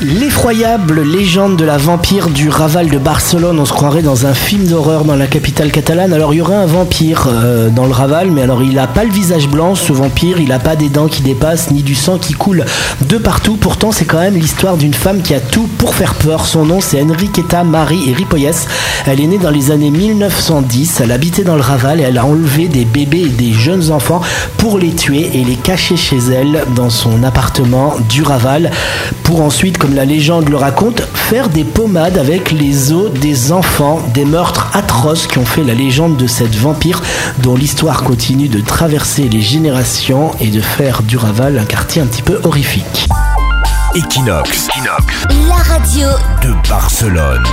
L'effroyable légende de la vampire du Raval de Barcelone. On se croirait dans un film d'horreur dans la capitale catalane. Alors il y aurait un vampire euh, dans le Raval, mais alors il a pas le visage blanc, ce vampire. Il a pas des dents qui dépassent, ni du sang qui coule de partout. Pourtant, c'est quand même l'histoire d'une femme qui a tout pour faire peur. Son nom, c'est Enriqueta Marie Ripollès. Elle est née dans les années 1910. Elle habitait dans le Raval et elle a enlevé des bébés et des jeunes enfants pour les tuer et les cacher chez elle dans son appartement du Raval pour ensuite, comme la légende le raconte, faire des pommades avec les os des enfants, des meurtres atroces qui ont fait la légende de cette vampire dont l'histoire continue de traverser les générations et de faire du Raval un quartier un petit peu horrifique. Equinox, La radio de Barcelone.